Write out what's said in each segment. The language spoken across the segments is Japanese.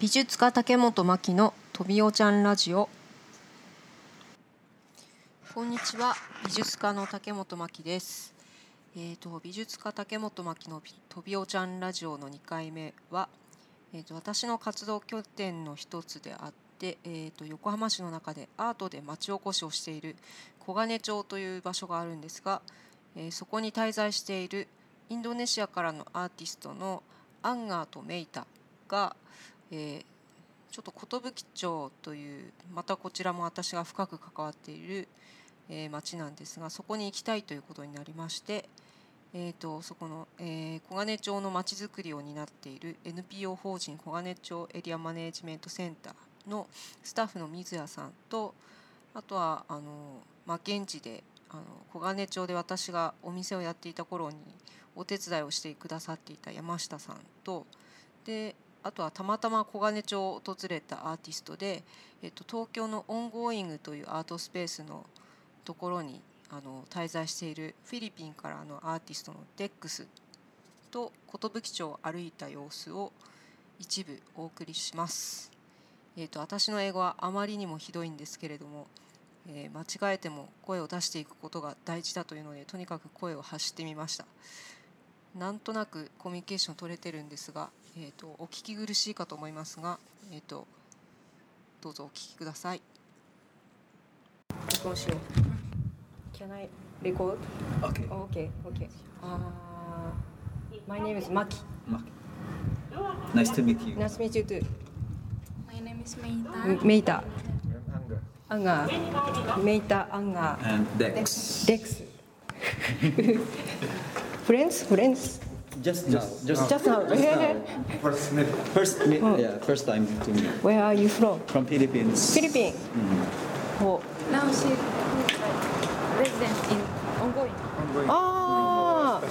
美術家竹本真希のとびおちゃんラジオ。こんにちは。美術家の竹本真希です。えーと、美術家竹本真希のとびおちゃんラジオの2回目は、えーと、私の活動拠点の一つであって、えーと、横浜市の中でアートで町おこしをしている小金町という場所があるんですが、えー、そこに滞在しているインドネシアからのアーティストのアンガーとメイタが、えー、ちょっと寿町というまたこちらも私が深く関わっている、えー、町なんですがそこに行きたいということになりまして、えーと、そこの、えー、小金町のまちづくりを担っている NPO 法人小金町エリアマネージメントセンターのスタッフの水谷さんとあとはあの、まあ、現地であの黄金町で私がお店をやっていた頃にお手伝いをしてくださっていた山下さんとであとはたまたま黄金町を訪れたアーティストで、えっと、東京のオンゴーイングというアートスペースのところにあの滞在しているフィリピンからのアーティストのデックスと寿町を歩いた様子を一部お送りします。えーと、私の英語はあまりにもひどいんですけれども、えー、間違えても声を出していくことが大事だというのでとにかく声を発してみました。なんとなくコミュニケーション取れてるんですが、えーと、お聞き苦しいかと思いますが、えーと、どうぞお聞きください。録音しよう。Can I record? Okay. Okay, okay. Uh, my name is Maki. Maki. Nice to meet you. Nice to meet you too. My name is Meita. Meita. Anga. Anga. Meita Anga. And Dex. Dex. friends? Friends? Just now. Just, Just now. First meet. First meet. Yeah, first time to meet. Where are you from? From Philippines. Philippines. Oh. Now she resident in ongoing. ああ。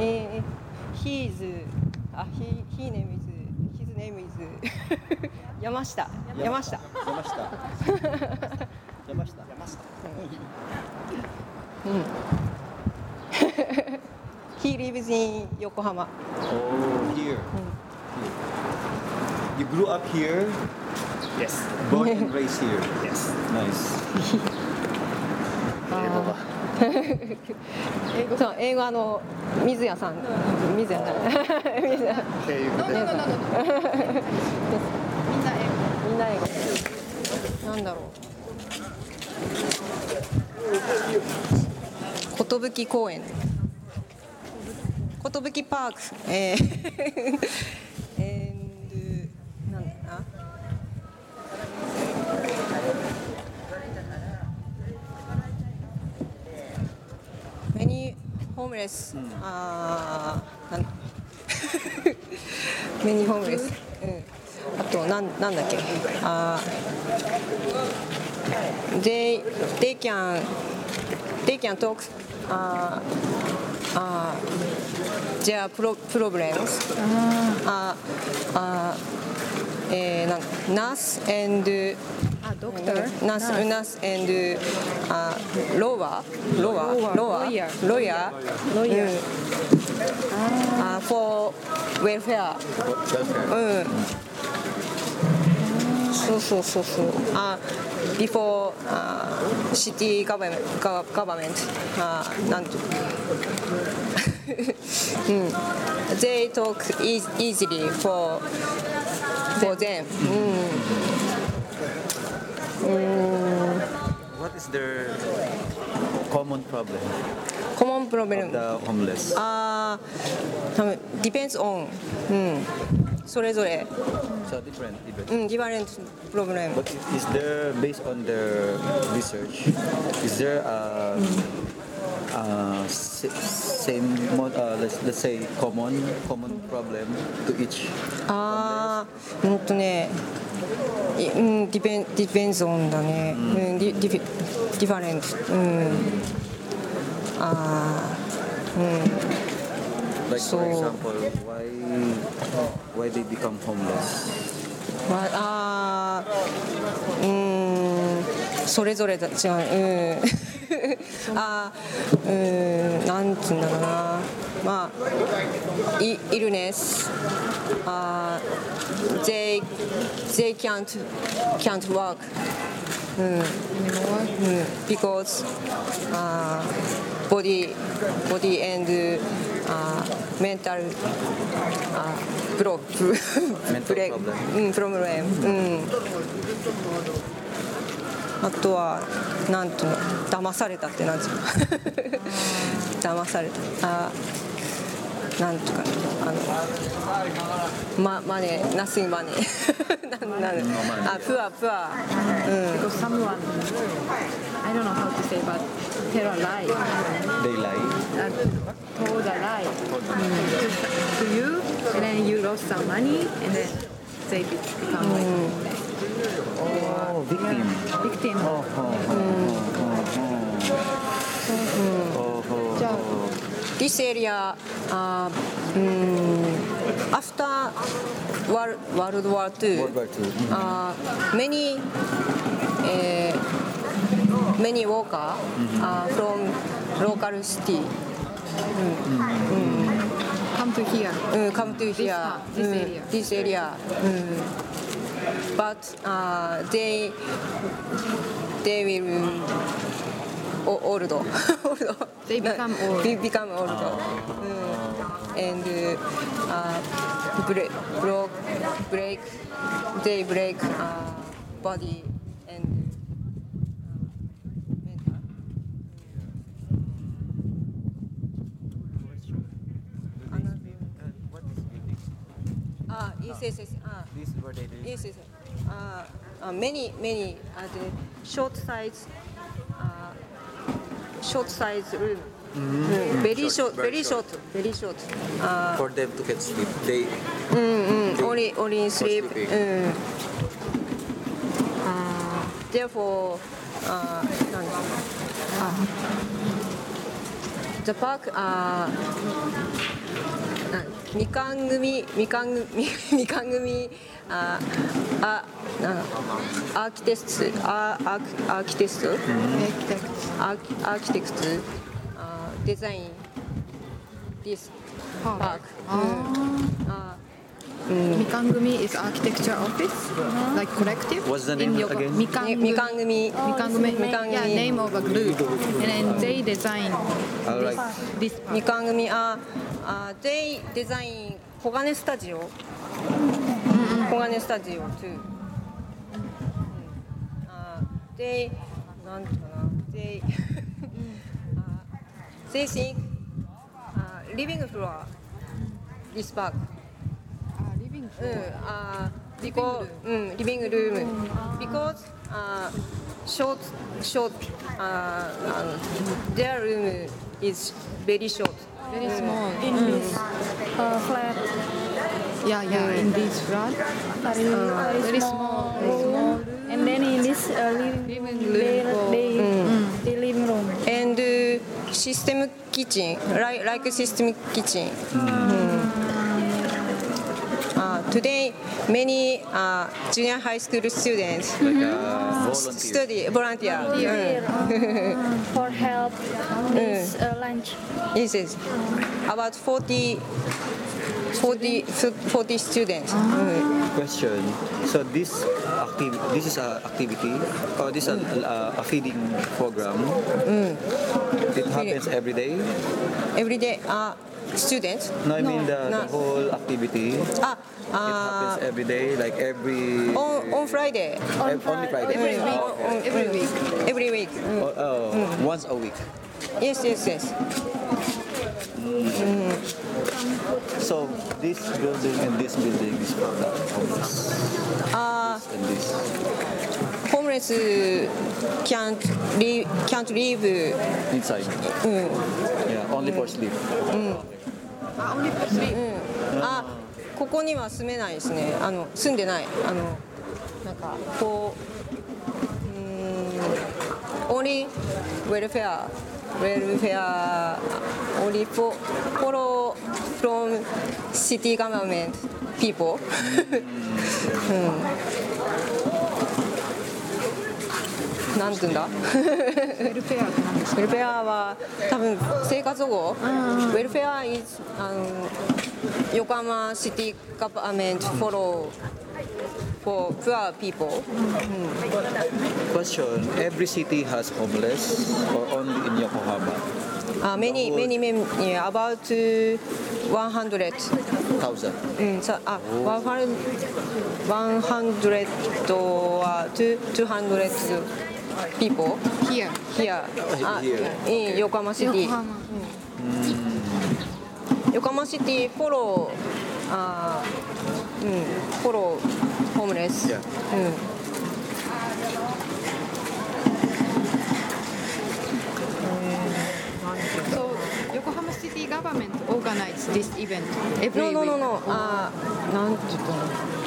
えー、he is あ he he name is his name is 山下山下山下。山下。うん lives in 横浜 Oh, here. You grew up here, Yes. born and raised here. Yes. Nice. 英語が。英語そう英語あの水谷さん水谷さん水谷経由で。みんな英語みんな英語なんだろう寿公園寿パークえーえーなんだな many homeless あなん many homeless うんあとなんなんだっけあ they they can they can talk あーあー their pro problems あーあーえー、なんナース and あ、ドクター。ナースナース and あロワロワロワロイヤーロイヤーロイヤーうんあ for welfare うんそうそうそうそうあ before あ city government government あなんとうん they talk eas- easily for for them うんうん What is their common problem コモンプロブレ of ム the homeless? あー多分 depends on うんそれぞれ So different even. うん different problem But is there, based on their research, is there a, a s- same, mo- uh, let's, let's say, common common problem to each? ああうんとねうん depen- depends on だねうん di- diffe- different うんああうん Like So- for example, why why they become homeless? まああうんそれぞれだ違ううんあーうーんなんつうんだろうなまあイイルネス uh, they they can't can't work Anymore? mm, because uh, body body and uh, mental uh, block Mental break problem. うん、プロブレム、うん、あとはなんていうの騙されたってなんていうの騙されたあなんとかあのまマネーナスイマネーなんなんあプアプアうん Because someone, I don't know how to say, but tell a lie, They lie. uh, told a lie to, to you, and then you lost some money, and then they be- become like Oh, victim. victim. Oh, oh, oh, oh, oh. Oh, oh, じゃあ oh. this area uh, um, after World, World War II World War II. Mhm. uh, many uh, many worker uh, from local city Come to here. uh, come to here part, this area. this area mm. But uh, they they will old old They become old. They become old Mm. and uh, break broke break they break uh, body and uh, mental Ah, yes, yes, yes. Ah, This is what they do. yes, yes. uh, uh, many many uh, the short size uh, short size room. Mm-hmm. Mm, very, short, short, very short, very short, very short. For them to get sleep, they, mm-hmm. they only only sleep. Mm. Uh, therefore, uh, the park. みかん組みかん組みかん組ああなアーキテストアーアーキアーキテスト、アーキアーキテクトあデザイン this park うんあ Mikangumi is architecture office, like collective. What's the name in Yoko- again? み Mikangumi. みかん組 Mikangumi. みかん組 Yeah, name of a group. And then they design Alright. this み.かん組ああ they design 小金スタジオ小金スタジオ too あ they なんていうかな they あ they think あ living floor this park Ah, living うんあ because うんリビングルーム because あ short short あ their room is very short very small. in this uh, flat. Yeah, yeah, in this flat. very, very, very small, small, room. and then in this uh, living room they, room. they, the living room. And uh, system kitchen like like system kitchen. Uh, today, many uh, junior high school students like a volunteer. study volunteer. here uh, for help this uh, lunch Mm. Yes, yes. About 40, 40, 40 students. Mm. Question. So this activity, this is an activity, or this is a, a feeding program. It happens every day. Every day, uh, students. No, I mean the, No. the whole activity. Ah, uh, happens every day, like every on, on Friday. ev- only Friday. Every Mm, week. on- on- Every week. Every week. Mm. Oh, oh, once a week. Yes, yes, yes. So this building and this building is for the homeless. Uh, And this. homeless can't live, can't live. Inside. Mm. Yeah, only for sleep. あ、ここには住めないですね。あの、住んでない。あの、なんか、こう。うん。オリ。ウェルフェア。ウェルフェア。オリポ。フォロー。フロン。シティガバメント。ピーポー。うん。なんて言うんだウェルフェアって何ですかウェルフェアは多分生活保護、ウェルフェア is あの横浜シティガバメント follow for poor people Question: Every city has homeless, or only in Yokohama? uh, many many many yeah, about uh, 100 Thousand. うんさあ100 100 or 200 people Here here in 横浜シティ横浜横浜シティフォローあーうんフォローホームレス Yeah. うん So Yokohama city government organized this event every No no no week. no あーなんて言ったの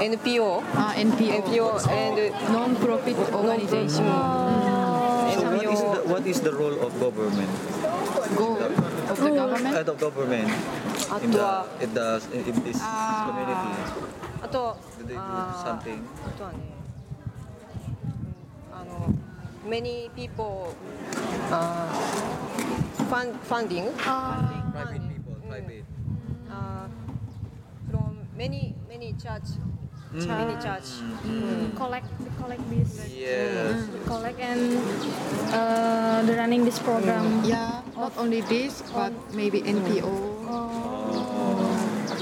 NPO Ah, NPO. NPO and non-profit organization. So what is the what is the role of government? Goal of the government. Uh, the government あ in と the は in the in this Ah. community. あと Do they do あー something? あとはねうんあの many people あーファン funding Private people, private. uh, from many many mm. mini church. Mm. mm. Collect, collect this. Yes. Mm. Collect and uh, the running this program. Mm. Yeah, not only this, but oh. maybe NPO. Oh. Oh.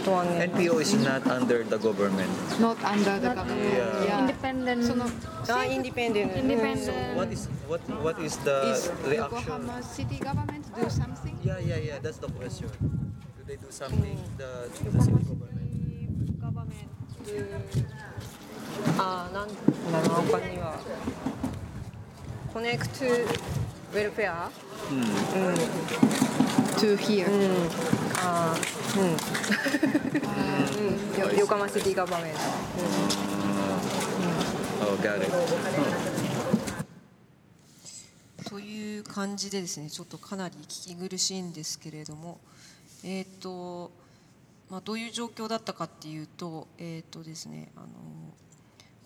NPO is not under the government. Not under the not government. Yeah. yeah. Independent. So not, ah, independent. Independent. So what is what what is the is reaction? Yokohama city government do something? Yeah, yeah, yeah. That's the question. Do they do something? Mm. The, the あなん。だろう他にはコネクトウェルフェア To here. あーうん、よ横浜シティガバメント Oh, got it. という感じでですねちょっとかなり聞き苦しいん。ですけれどもえっ、と、まあ、どういう状況だったかっていうとえっ、とですねあの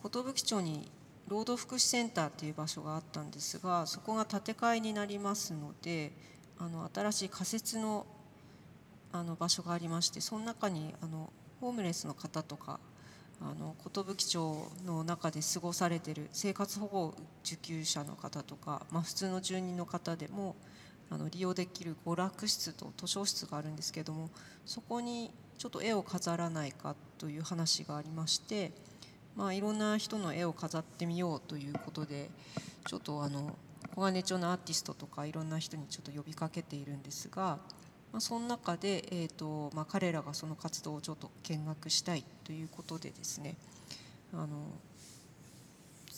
寿町に労働福祉センターっていう場所があったんですがそこが建て替えになりますのであの新しい仮設のあの場所がありましてその中にあのホームレスの方とかあの寿町の中で過ごされてる生活保護受給者の方とか、まあ、普通の住人の方でもあの利用できる娯楽室と図書室があるんですけどもそこにちょっと絵を飾らないかという話がありまして、まあ、いろんな人の絵を飾ってみようということでちょっとあの小金町のアーティストとかいろんな人にちょっと呼びかけているんですが。まあ、その中で、えーとまあ、彼らがその活動をちょっと見学したいということでですねあの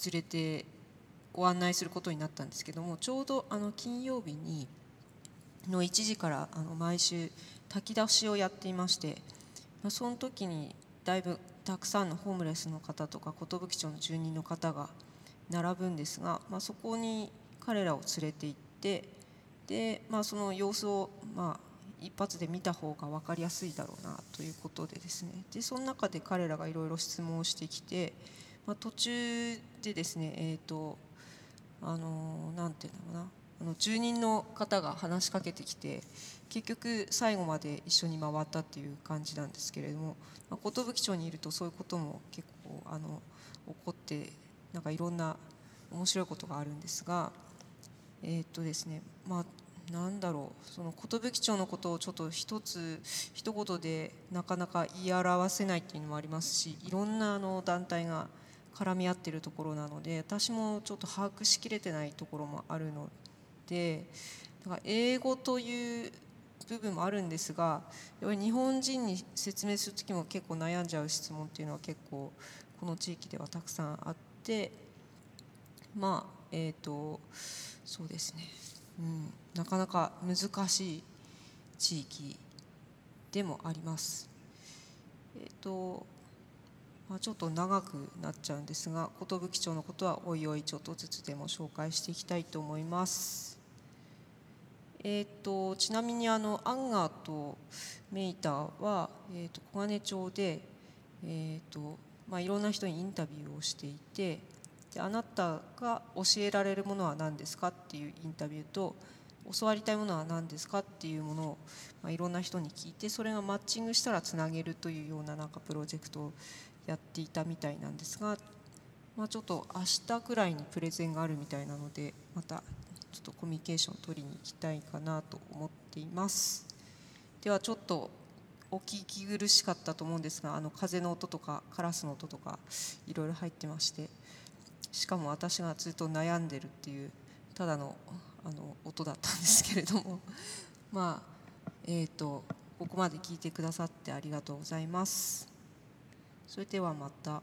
連れてご案内することになったんですけどもちょうどあの金曜日にの1時からあの毎週炊き出しをやっていまして、まあ、その時にだいぶたくさんのホームレスの方とか寿町の住人の方が並ぶんですが、まあ、そこに彼らを連れて行ってで、まあ、その様子を、まあ、一発で見た方が分かりやすいだろうなということでですね。でその中で彼らがいろいろ質問をしてきて、まあ、途中でですねえっ、とあのなんていうのかな。あの住人の方が話しかけてきて結局最後まで一緒に回ったっていう感じなんですけれども、まあ、寿町にいるとそういうことも結構あの起こってなんかいろんな面白いことがあるんですがえっ、とですねまあなんだろうその寿町のことをちょっと一つ一言でなかなか言い表せないっていうのもありますしいろんなあの団体が絡み合っているところなので私もちょっと把握しきれてないところもあるのでだか英語という部分もあるんですが日本人に説明する時も結構悩んじゃう質問っていうのは結構この地域ではたくさんあってまあえっ、とそうですねうん、なかなか難しい地域でもあります。えっ、と、まあ、ちょっと長くなっちゃうんですが寿町のことはおいおいちょっとずつでも紹介していきたいと思います。えっ、とちなみにあのアンガーとメイターは、えー、と小金町で、えーとまあ、いろんな人にインタビューをしていてであなたが教えられるものは何ですかっていうインタビューと教わりたいものは何ですかっていうものを、まあ、いろんな人に聞いてそれがマッチングしたらつなげるというようななんかプロジェクトをやっていたみたいなんですが、まあ、ちょっと明日くらいにプレゼンがあるみたいなのでまたちょっとコミュニケーションを取りに行きたいかなと思っていますではちょっとお聞き苦しかったと思うんですがあの風の音とかカラスの音とかいろいろ入ってましてしかも私がずっと悩んでるっていうただのあの音だったんですけれども まあえーとここまで聞いてくださってありがとうございます。それではまた。